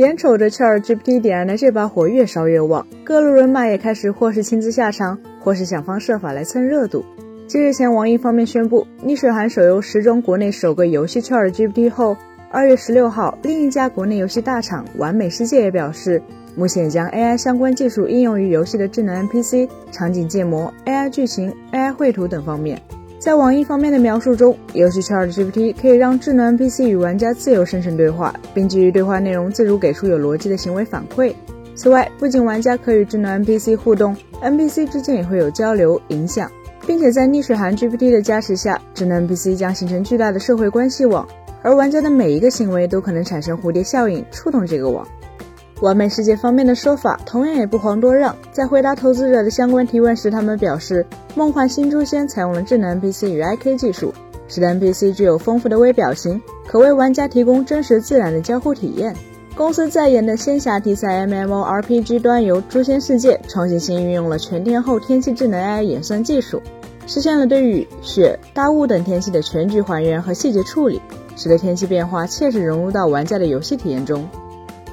眼瞅着 ChatGPT 点燃的这把火越烧越旺，各路人马也开始或是亲自下场，或是想方设法来蹭热度。几日前，网易方面宣布，逆水寒手游时装国内首个游戏 ChatGPT 后，二月十六号，另一家国内游戏大厂完美世界也表示，目前将 AI 相关技术应用于游戏的智能 NPC、场景建模、AI 剧情、AI 绘图等方面。在网易方面的描述中，游戏 ChatGPT 可以让智能 NPC 与玩家自由生成对话，并基于对话内容自主给出有逻辑的行为反馈。此外，不仅玩家可与智能 NPC 互动，NPC 之间也会有交流、影响，并且在逆水寒 GPT 的加持下，智能 NPC 将形成巨大的社会关系网，而玩家的每一个行为都可能产生蝴蝶效应，触动这个网。完美世界方面的说法同样也不遑多让。在回答投资者的相关提问时，他们表示，梦幻新诛仙采用了智能 NPC 与 IK 技术，使得 NPC 具有丰富的微表情，可为玩家提供真实自然的交互体验。公司在研的仙侠题材 MMORPG 端游《诛仙世界》，创新性运用了全天候天气智能 AI 演算技术，实现了对雨、雪、大雾等天气的全局还原和细节处理，使得天气变化切实融入到玩家的游戏体验中。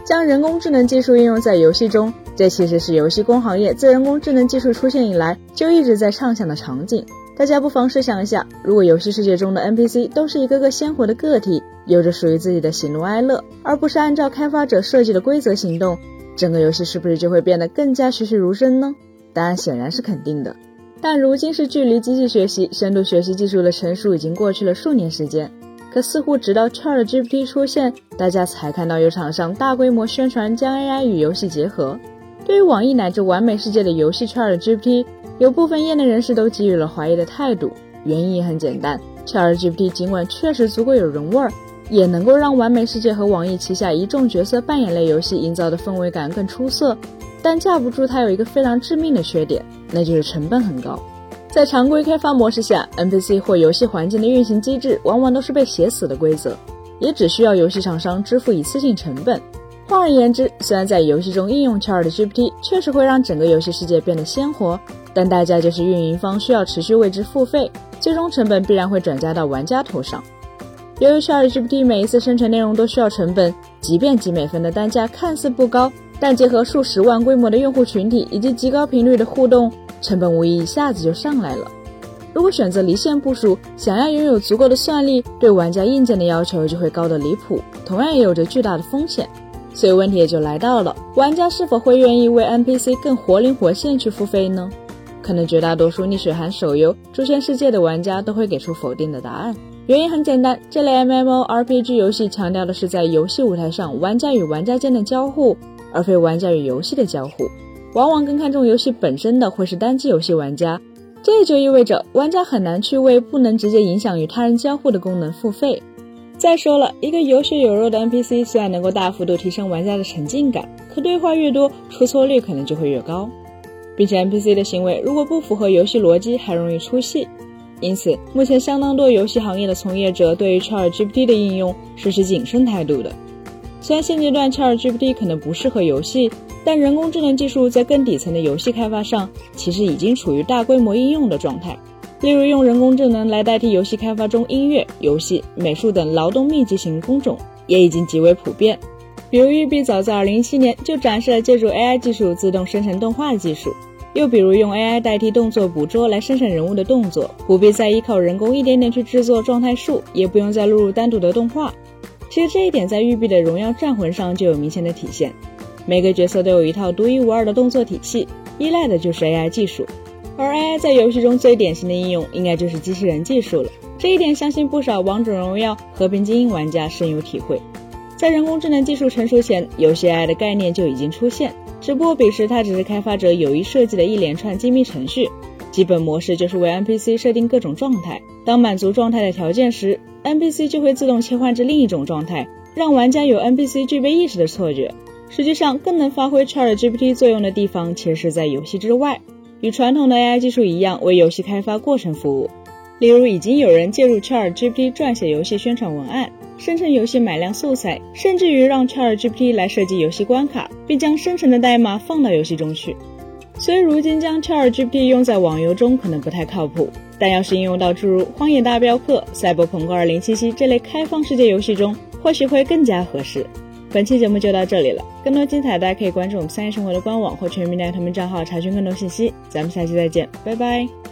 将人工智能技术应用在游戏中，这其实是游戏工行业自人工智能技术出现以来就一直在畅想的场景。大家不妨试想一下，如果游戏世界中的 NPC 都是一个个鲜活的个体，有着属于自己的喜怒哀乐，而不是按照开发者设计的规则行动，整个游戏是不是就会变得更加栩栩如生呢？答案显然是肯定的。但如今是距离机器学习、深度学习技术的成熟已经过去了数年时间。可似乎直到 ChatGPT 出现，大家才看到有厂商大规模宣传将 AI 与游戏结合。对于网易乃至完美世界的游戏 ChatGPT，有部分业内人士都给予了怀疑的态度。原因也很简单，ChatGPT 尽管确实足够有人味儿，也能够让完美世界和网易旗下一众角色扮演类游戏营造的氛围感更出色，但架不住它有一个非常致命的缺点，那就是成本很高。在常规开发模式下，NPC 或游戏环境的运行机制往往都是被写死的规则，也只需要游戏厂商支付一次性成本。换而言之，虽然在游戏中应用 ChatGPT 确实会让整个游戏世界变得鲜活，但代价就是运营方需要持续为之付费，最终成本必然会转嫁到玩家头上。由于 ChatGPT 每一次生成内容都需要成本，即便集美分的单价看似不高，但结合数十万规模的用户群体以及极高频率的互动。成本无疑一下子就上来了。如果选择离线部署，想要拥有足够的算力，对玩家硬件的要求就会高得离谱，同样也有着巨大的风险。所以问题也就来到了：玩家是否会愿意为 NPC 更活灵活现去付费呢？可能绝大多数逆水寒手游《诛仙世界》的玩家都会给出否定的答案。原因很简单，这类 MMORPG 游戏强调的是在游戏舞台上玩家与玩家间的交互，而非玩家与游戏的交互。往往更看重游戏本身的会是单机游戏玩家，这也就意味着玩家很难去为不能直接影响与他人交互的功能付费。再说了，一个有血有肉的 NPC 虽然能够大幅度提升玩家的沉浸感，可对话越多，出错率可能就会越高，并且 NPC 的行为如果不符合游戏逻辑，还容易出戏。因此，目前相当多游戏行业的从业者对于 ChatGPT 的应用是持谨慎态度的。虽然现阶段 ChatGPT 可能不适合游戏。但人工智能技术在更底层的游戏开发上，其实已经处于大规模应用的状态。例如，用人工智能来代替游戏开发中音乐、游戏、美术等劳动密集型工种，也已经极为普遍。比如，育碧早在2017年就展示了借助 AI 技术自动生成动画的技术。又比如，用 AI 代替动作捕捉来生成人物的动作，不必再依靠人工一点点去制作状态树，也不用再录入单独的动画。其实这一点在育碧的《荣耀战魂》上就有明显的体现。每个角色都有一套独一无二的动作体系，依赖的就是 AI 技术。而 AI 在游戏中最典型的应用，应该就是机器人技术了。这一点，相信不少王者荣耀、和平精英玩家深有体会。在人工智能技术成熟前，游戏 AI 的概念就已经出现，只不过彼时它只是开发者有意设计的一连串精密程序。基本模式就是为 NPC 设定各种状态，当满足状态的条件时，NPC 就会自动切换至另一种状态，让玩家有 NPC 具备意识的错觉。实际上，更能发挥 ChatGPT 作用的地方，其实是在游戏之外，与传统的 AI 技术一样，为游戏开发过程服务。例如，已经有人借助 ChatGPT 撰写游戏宣传文案，生成游戏买量素材，甚至于让 ChatGPT 来设计游戏关卡，并将生成的代码放到游戏中去。虽然如今将 ChatGPT 用在网游中可能不太靠谱，但要是应用到诸如《荒野大镖客》《赛博朋克2077》这类开放世界游戏中，或许会更加合适。本期节目就到这里了，更多精彩大家可以关注我们三叶生活的官网或全民大同名账号查询更多信息。咱们下期再见，拜拜。